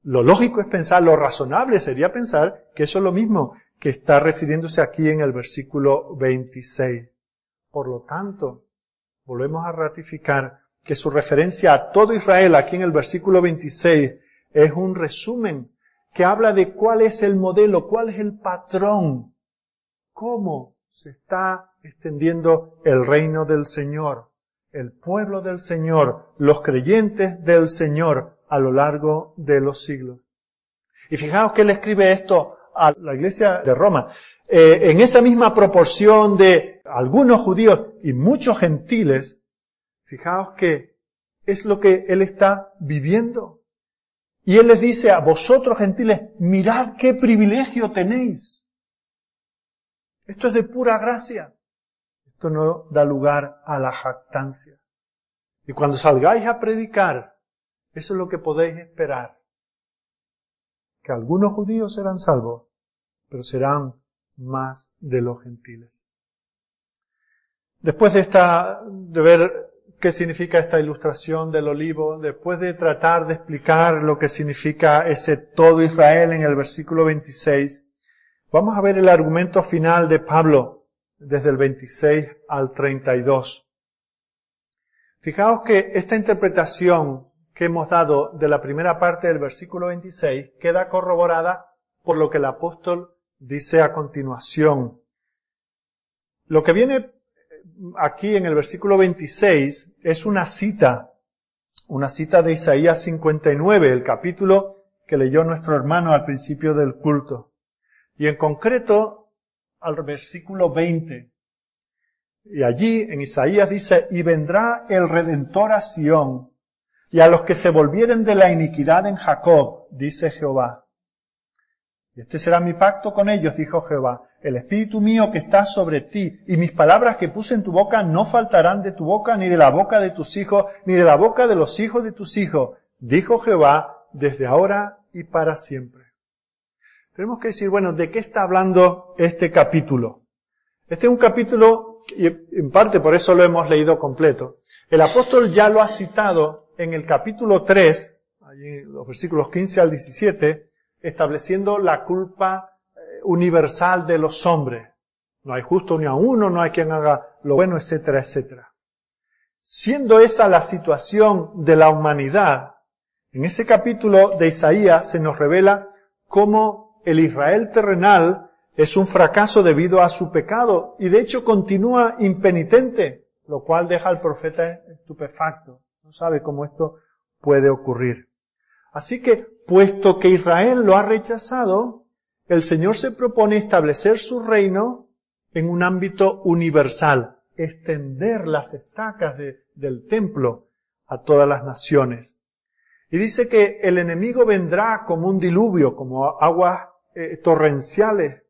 lo lógico es pensar, lo razonable sería pensar que eso es lo mismo que está refiriéndose aquí en el versículo 26. Por lo tanto, volvemos a ratificar que su referencia a todo Israel aquí en el versículo 26 es un resumen que habla de cuál es el modelo, cuál es el patrón, cómo se está extendiendo el reino del Señor, el pueblo del Señor, los creyentes del Señor a lo largo de los siglos. Y fijaos que él escribe esto a la iglesia de Roma. Eh, en esa misma proporción de algunos judíos y muchos gentiles, fijaos que es lo que él está viviendo. Y él les dice a vosotros gentiles, mirad qué privilegio tenéis. Esto es de pura gracia. Esto no da lugar a la jactancia. Y cuando salgáis a predicar, eso es lo que podéis esperar. Que algunos judíos serán salvos, pero serán más de los gentiles. Después de esta, de ver qué significa esta ilustración del olivo, después de tratar de explicar lo que significa ese todo Israel en el versículo 26, vamos a ver el argumento final de Pablo desde el 26 al 32. Fijaos que esta interpretación que hemos dado de la primera parte del versículo 26 queda corroborada por lo que el apóstol dice a continuación. Lo que viene aquí en el versículo 26 es una cita, una cita de Isaías 59, el capítulo que leyó nuestro hermano al principio del culto. Y en concreto al versículo 20. Y allí en Isaías dice, y vendrá el Redentor a Sión, y a los que se volvieren de la iniquidad en Jacob, dice Jehová. Y este será mi pacto con ellos, dijo Jehová, el espíritu mío que está sobre ti, y mis palabras que puse en tu boca no faltarán de tu boca, ni de la boca de tus hijos, ni de la boca de los hijos de tus hijos, dijo Jehová, desde ahora y para siempre. Tenemos que decir, bueno, ¿de qué está hablando este capítulo? Este es un capítulo y en parte por eso lo hemos leído completo. El apóstol ya lo ha citado en el capítulo 3, allí los versículos 15 al 17, estableciendo la culpa eh, universal de los hombres. No hay justo ni a uno, no hay quien haga lo bueno, etcétera, etcétera. Siendo esa la situación de la humanidad, en ese capítulo de Isaías se nos revela cómo el Israel terrenal es un fracaso debido a su pecado y de hecho continúa impenitente, lo cual deja al profeta estupefacto. No sabe cómo esto puede ocurrir. Así que, puesto que Israel lo ha rechazado, el Señor se propone establecer su reino en un ámbito universal, extender las estacas del templo a todas las naciones. Y dice que el enemigo vendrá como un diluvio, como aguas eh, torrenciales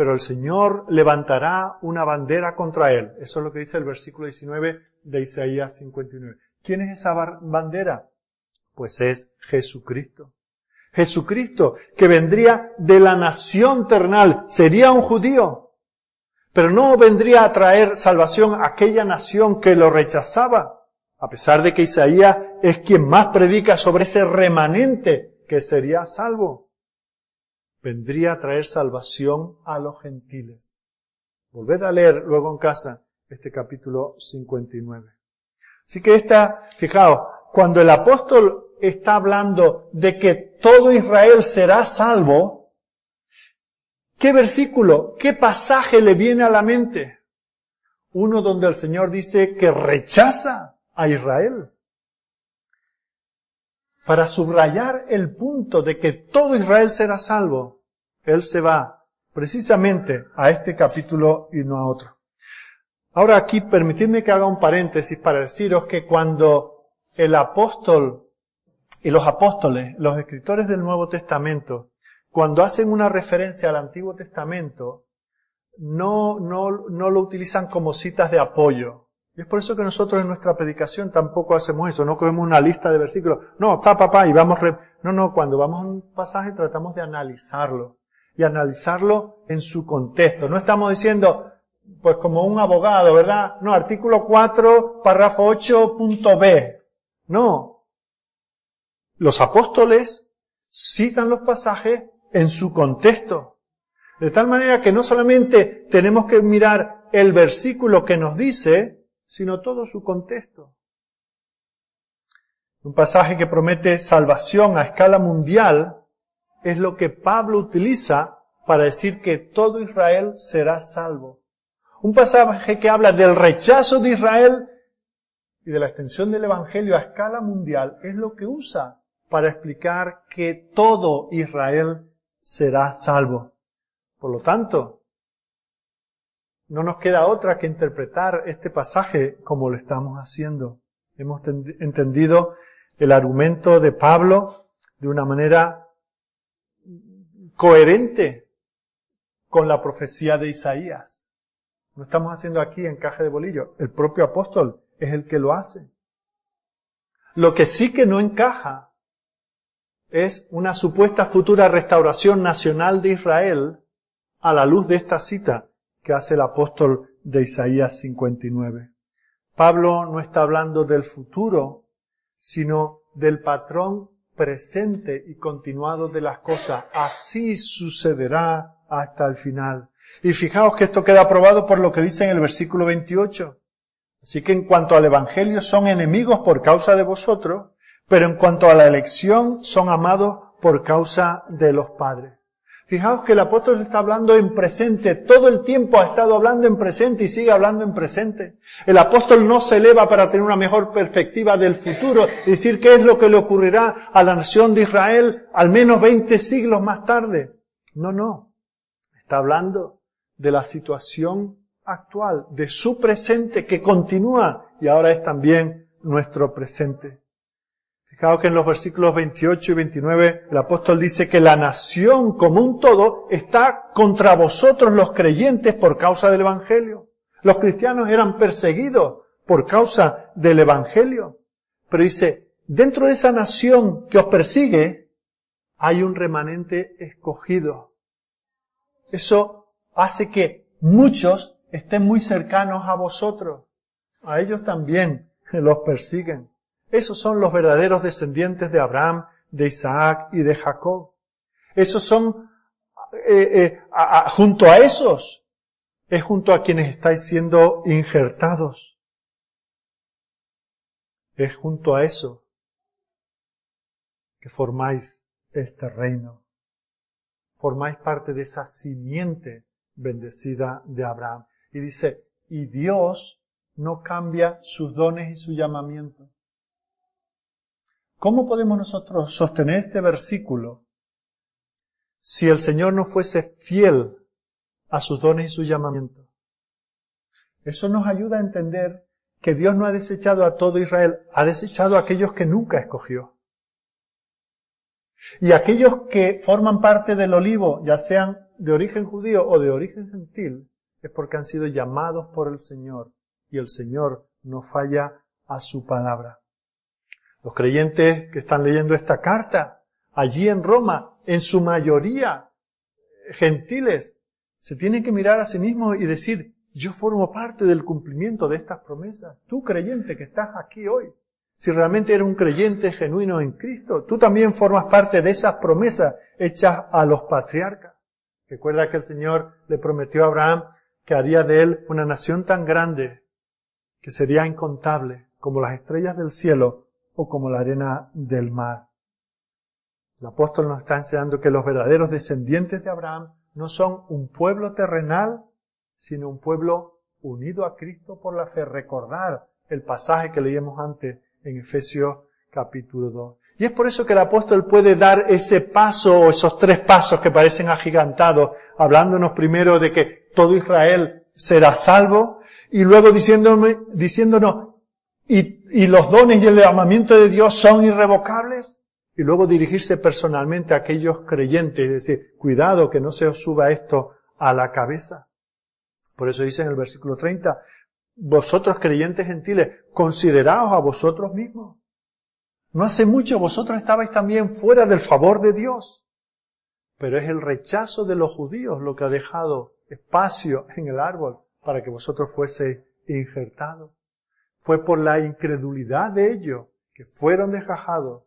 pero el Señor levantará una bandera contra él. Eso es lo que dice el versículo 19 de Isaías 59. ¿Quién es esa bandera? Pues es Jesucristo. Jesucristo, que vendría de la nación terrenal, sería un judío, pero no vendría a traer salvación a aquella nación que lo rechazaba, a pesar de que Isaías es quien más predica sobre ese remanente que sería salvo vendría a traer salvación a los gentiles. Volved a leer luego en casa este capítulo 59. Así que esta, fijaos, cuando el apóstol está hablando de que todo Israel será salvo, ¿qué versículo, qué pasaje le viene a la mente? Uno donde el Señor dice que rechaza a Israel para subrayar el punto de que todo Israel será salvo, Él se va precisamente a este capítulo y no a otro. Ahora aquí permitidme que haga un paréntesis para deciros que cuando el apóstol y los apóstoles, los escritores del Nuevo Testamento, cuando hacen una referencia al Antiguo Testamento, no, no, no lo utilizan como citas de apoyo, y es por eso que nosotros en nuestra predicación tampoco hacemos eso, no cogemos una lista de versículos, no, pa, pa, pa, y vamos, no, no, cuando vamos a un pasaje tratamos de analizarlo, y analizarlo en su contexto. No estamos diciendo, pues como un abogado, ¿verdad? No, artículo 4, párrafo 8, punto B. No. Los apóstoles citan los pasajes en su contexto. De tal manera que no solamente tenemos que mirar el versículo que nos dice, sino todo su contexto. Un pasaje que promete salvación a escala mundial es lo que Pablo utiliza para decir que todo Israel será salvo. Un pasaje que habla del rechazo de Israel y de la extensión del Evangelio a escala mundial es lo que usa para explicar que todo Israel será salvo. Por lo tanto, no nos queda otra que interpretar este pasaje como lo estamos haciendo. Hemos entendido el argumento de Pablo de una manera coherente con la profecía de Isaías. No estamos haciendo aquí encaje de bolillo. El propio apóstol es el que lo hace. Lo que sí que no encaja es una supuesta futura restauración nacional de Israel a la luz de esta cita que hace el apóstol de Isaías 59. Pablo no está hablando del futuro, sino del patrón presente y continuado de las cosas. Así sucederá hasta el final. Y fijaos que esto queda aprobado por lo que dice en el versículo 28. Así que en cuanto al Evangelio son enemigos por causa de vosotros, pero en cuanto a la elección son amados por causa de los padres. Fijaos que el apóstol está hablando en presente, todo el tiempo ha estado hablando en presente y sigue hablando en presente. El apóstol no se eleva para tener una mejor perspectiva del futuro, decir qué es lo que le ocurrirá a la nación de Israel al menos 20 siglos más tarde. No, no. Está hablando de la situación actual, de su presente que continúa y ahora es también nuestro presente. Fijaos que en los versículos 28 y 29 el apóstol dice que la nación como un todo está contra vosotros los creyentes por causa del Evangelio. Los cristianos eran perseguidos por causa del Evangelio. Pero dice, dentro de esa nación que os persigue, hay un remanente escogido. Eso hace que muchos estén muy cercanos a vosotros. A ellos también los persiguen. Esos son los verdaderos descendientes de Abraham, de Isaac y de Jacob. Esos son, eh, eh, junto a esos, es junto a quienes estáis siendo injertados. Es junto a eso que formáis este reino. Formáis parte de esa simiente bendecida de Abraham. Y dice, y Dios no cambia sus dones y su llamamiento. ¿Cómo podemos nosotros sostener este versículo si el Señor no fuese fiel a sus dones y su llamamiento? Eso nos ayuda a entender que Dios no ha desechado a todo Israel, ha desechado a aquellos que nunca escogió. Y aquellos que forman parte del olivo, ya sean de origen judío o de origen gentil, es porque han sido llamados por el Señor y el Señor no falla a su palabra. Los creyentes que están leyendo esta carta, allí en Roma, en su mayoría gentiles, se tienen que mirar a sí mismos y decir, yo formo parte del cumplimiento de estas promesas. Tú creyente que estás aquí hoy, si realmente eres un creyente genuino en Cristo, tú también formas parte de esas promesas hechas a los patriarcas. Recuerda que el Señor le prometió a Abraham que haría de él una nación tan grande que sería incontable como las estrellas del cielo o como la arena del mar. El apóstol nos está enseñando que los verdaderos descendientes de Abraham no son un pueblo terrenal, sino un pueblo unido a Cristo por la fe. Recordar el pasaje que leíamos antes en Efesios capítulo 2. Y es por eso que el apóstol puede dar ese paso o esos tres pasos que parecen agigantados, hablándonos primero de que todo Israel será salvo y luego diciéndonos y, los dones y el llamamiento de Dios son irrevocables. Y luego dirigirse personalmente a aquellos creyentes y decir, cuidado que no se os suba esto a la cabeza. Por eso dice en el versículo 30, vosotros creyentes gentiles, consideraos a vosotros mismos. No hace mucho vosotros estabais también fuera del favor de Dios. Pero es el rechazo de los judíos lo que ha dejado espacio en el árbol para que vosotros fuese injertados. Fue por la incredulidad de ellos que fueron desgajados.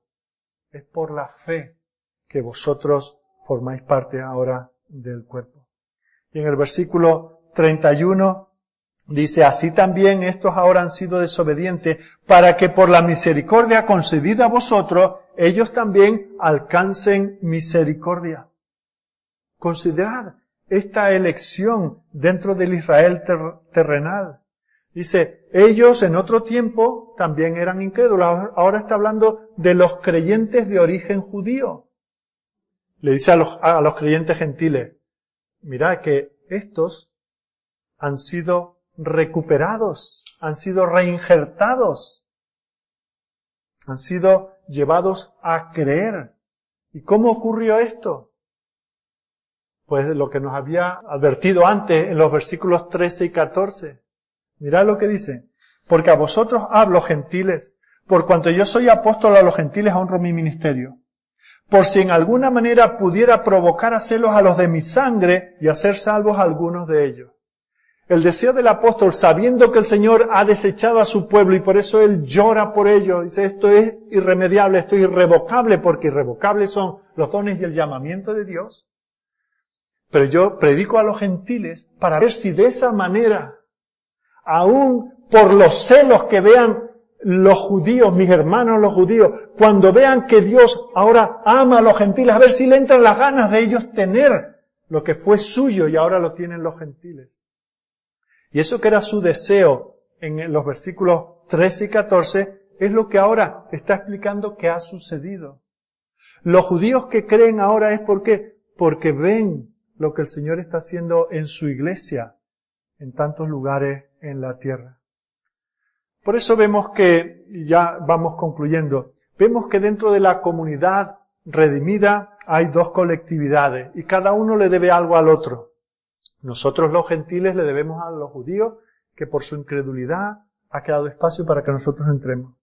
Es por la fe que vosotros formáis parte ahora del cuerpo. Y en el versículo 31 dice, así también estos ahora han sido desobedientes para que por la misericordia concedida a vosotros, ellos también alcancen misericordia. Considerad esta elección dentro del Israel terrenal. Dice, ellos en otro tiempo también eran incrédulos. Ahora está hablando de los creyentes de origen judío. Le dice a los, a los creyentes gentiles, mirad que estos han sido recuperados, han sido reinjertados, han sido llevados a creer. ¿Y cómo ocurrió esto? Pues lo que nos había advertido antes en los versículos 13 y 14. Mirad lo que dice. Porque a vosotros hablo gentiles, por cuanto yo soy apóstol a los gentiles honro mi ministerio. Por si en alguna manera pudiera provocar a celos a los de mi sangre y hacer salvos a algunos de ellos. El deseo del apóstol, sabiendo que el Señor ha desechado a su pueblo y por eso él llora por ello, dice esto es irremediable, esto es irrevocable, porque irrevocables son los dones y el llamamiento de Dios. Pero yo predico a los gentiles para ver si de esa manera aún por los celos que vean los judíos, mis hermanos los judíos, cuando vean que Dios ahora ama a los gentiles, a ver si le entran las ganas de ellos tener lo que fue suyo y ahora lo tienen los gentiles. Y eso que era su deseo en los versículos 13 y 14 es lo que ahora está explicando que ha sucedido. Los judíos que creen ahora es porque, porque ven lo que el Señor está haciendo en su iglesia, en tantos lugares en la tierra. Por eso vemos que, ya vamos concluyendo, vemos que dentro de la comunidad redimida hay dos colectividades y cada uno le debe algo al otro. Nosotros los gentiles le debemos a los judíos que por su incredulidad ha quedado espacio para que nosotros entremos.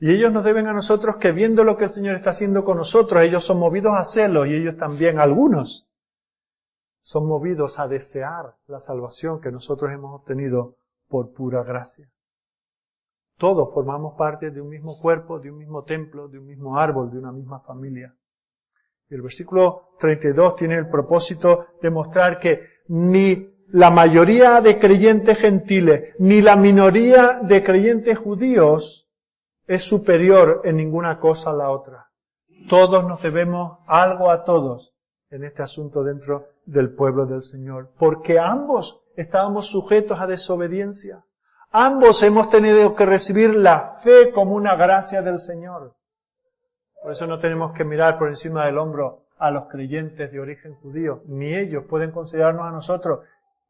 Y ellos nos deben a nosotros que viendo lo que el Señor está haciendo con nosotros, ellos son movidos a hacerlo y ellos también, algunos, son movidos a desear la salvación que nosotros hemos obtenido por pura gracia. Todos formamos parte de un mismo cuerpo, de un mismo templo, de un mismo árbol, de una misma familia. Y el versículo 32 tiene el propósito de mostrar que ni la mayoría de creyentes gentiles, ni la minoría de creyentes judíos es superior en ninguna cosa a la otra. Todos nos debemos algo a todos en este asunto dentro del pueblo del Señor, porque ambos estábamos sujetos a desobediencia. Ambos hemos tenido que recibir la fe como una gracia del Señor. Por eso no tenemos que mirar por encima del hombro a los creyentes de origen judío, ni ellos pueden considerarnos a nosotros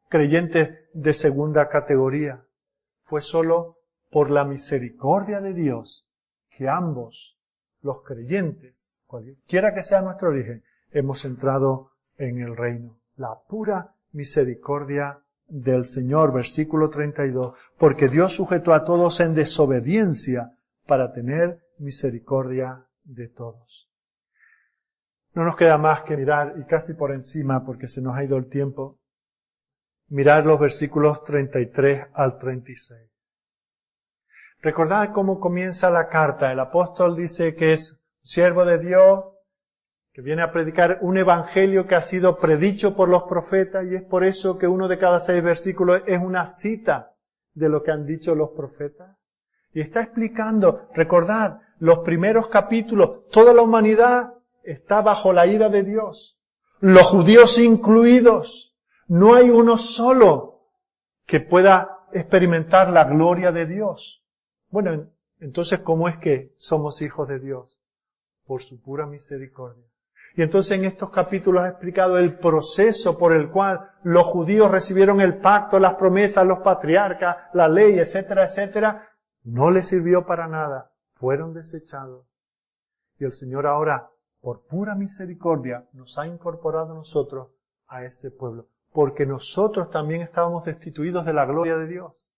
creyentes de segunda categoría. Fue solo por la misericordia de Dios que ambos, los creyentes, cualquiera que sea nuestro origen, hemos entrado en el reino. La pura misericordia del Señor, versículo 32, porque Dios sujetó a todos en desobediencia para tener misericordia de todos. No nos queda más que mirar, y casi por encima, porque se nos ha ido el tiempo, mirar los versículos 33 al 36. Recordad cómo comienza la carta. El apóstol dice que es siervo de Dios, que viene a predicar un evangelio que ha sido predicho por los profetas y es por eso que uno de cada seis versículos es una cita de lo que han dicho los profetas. Y está explicando, recordad, los primeros capítulos, toda la humanidad está bajo la ira de Dios, los judíos incluidos. No hay uno solo que pueda experimentar la gloria de Dios. Bueno, entonces, ¿cómo es que somos hijos de Dios? Por su pura misericordia. Y entonces en estos capítulos ha explicado el proceso por el cual los judíos recibieron el pacto, las promesas, los patriarcas, la ley, etcétera, etcétera. No les sirvió para nada. Fueron desechados. Y el Señor ahora, por pura misericordia, nos ha incorporado a nosotros a ese pueblo. Porque nosotros también estábamos destituidos de la gloria de Dios.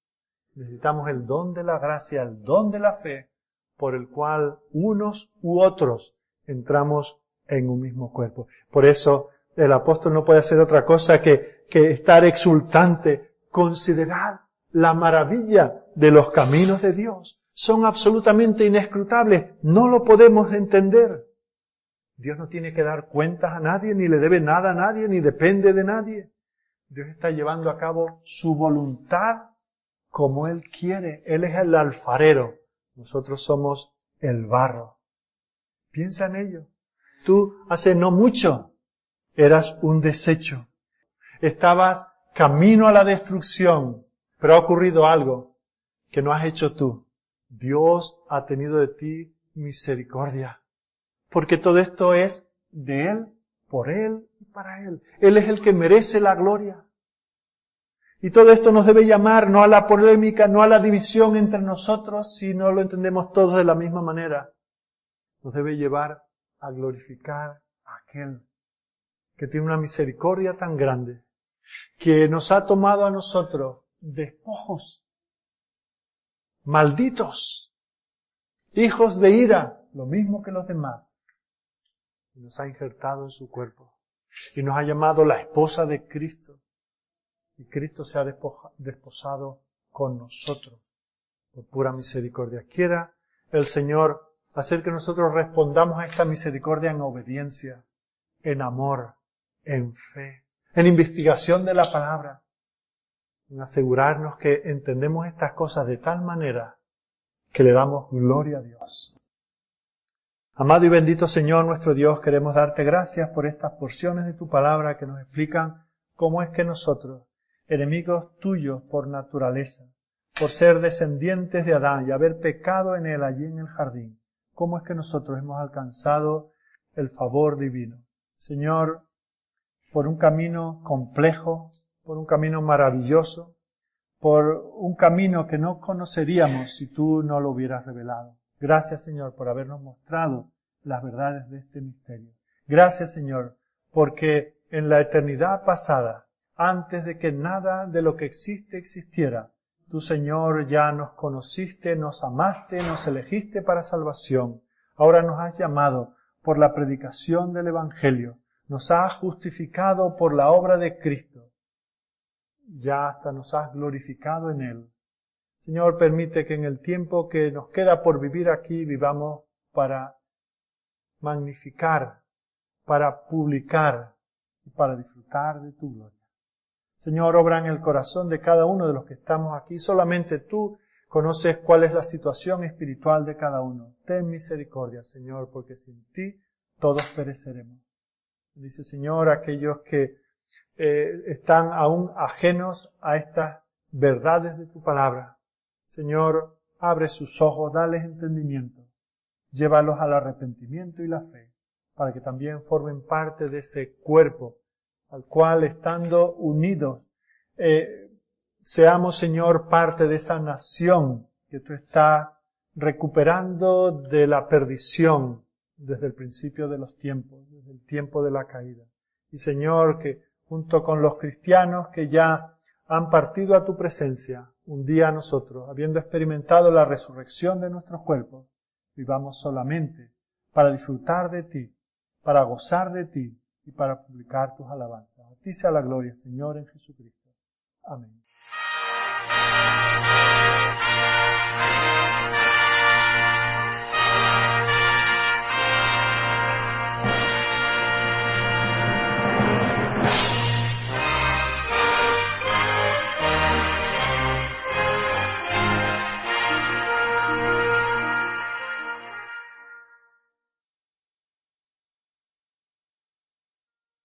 Necesitamos el don de la gracia, el don de la fe, por el cual unos u otros entramos en un mismo cuerpo. Por eso el apóstol no puede hacer otra cosa que, que estar exultante, considerar la maravilla de los caminos de Dios. Son absolutamente inescrutables, no lo podemos entender. Dios no tiene que dar cuentas a nadie, ni le debe nada a nadie, ni depende de nadie. Dios está llevando a cabo su voluntad como Él quiere. Él es el alfarero. Nosotros somos el barro. Piensa en ello. Tú hace no mucho eras un desecho. Estabas camino a la destrucción, pero ha ocurrido algo que no has hecho tú. Dios ha tenido de ti misericordia. Porque todo esto es de Él, por Él y para Él. Él es el que merece la gloria. Y todo esto nos debe llamar no a la polémica, no a la división entre nosotros, si no lo entendemos todos de la misma manera. Nos debe llevar a glorificar a aquel que tiene una misericordia tan grande, que nos ha tomado a nosotros despojos, malditos, hijos de ira, lo mismo que los demás, nos ha injertado en su cuerpo, y nos ha llamado la esposa de Cristo, y Cristo se ha desposado con nosotros, por pura misericordia. Quiera el Señor hacer que nosotros respondamos a esta misericordia en obediencia, en amor, en fe, en investigación de la palabra. en asegurarnos que entendemos estas cosas de tal manera que le damos gloria a Dios. Amado y bendito Señor nuestro Dios, queremos darte gracias por estas porciones de tu palabra que nos explican cómo es que nosotros, enemigos tuyos por naturaleza, por ser descendientes de Adán y haber pecado en él allí en el jardín, cómo es que nosotros hemos alcanzado el favor divino. Señor, por un camino complejo, por un camino maravilloso, por un camino que no conoceríamos si tú no lo hubieras revelado. Gracias, Señor, por habernos mostrado las verdades de este misterio. Gracias, Señor, porque en la eternidad pasada, antes de que nada de lo que existe existiera, tú, Señor, ya nos conociste, nos amaste, nos elegiste para salvación. Ahora nos has llamado por la predicación del Evangelio, nos has justificado por la obra de Cristo. Ya hasta nos has glorificado en Él. Señor, permite que en el tiempo que nos queda por vivir aquí vivamos para magnificar, para publicar y para disfrutar de tu gloria. Señor, obra en el corazón de cada uno de los que estamos aquí. Solamente tú conoces cuál es la situación espiritual de cada uno. Ten misericordia, Señor, porque sin ti todos pereceremos. Dice, Señor, aquellos que eh, están aún ajenos a estas verdades de tu palabra. Señor, abre sus ojos, dales entendimiento, llévalos al arrepentimiento y la fe, para que también formen parte de ese cuerpo al cual, estando unidos, eh, seamos, Señor, parte de esa nación que tú estás recuperando de la perdición desde el principio de los tiempos, desde el tiempo de la caída. Y Señor, que junto con los cristianos que ya han partido a tu presencia, un día nosotros, habiendo experimentado la resurrección de nuestros cuerpos, vivamos solamente para disfrutar de ti, para gozar de ti y para publicar tus alabanzas. A ti sea la gloria, Señor, en Jesucristo. Amén.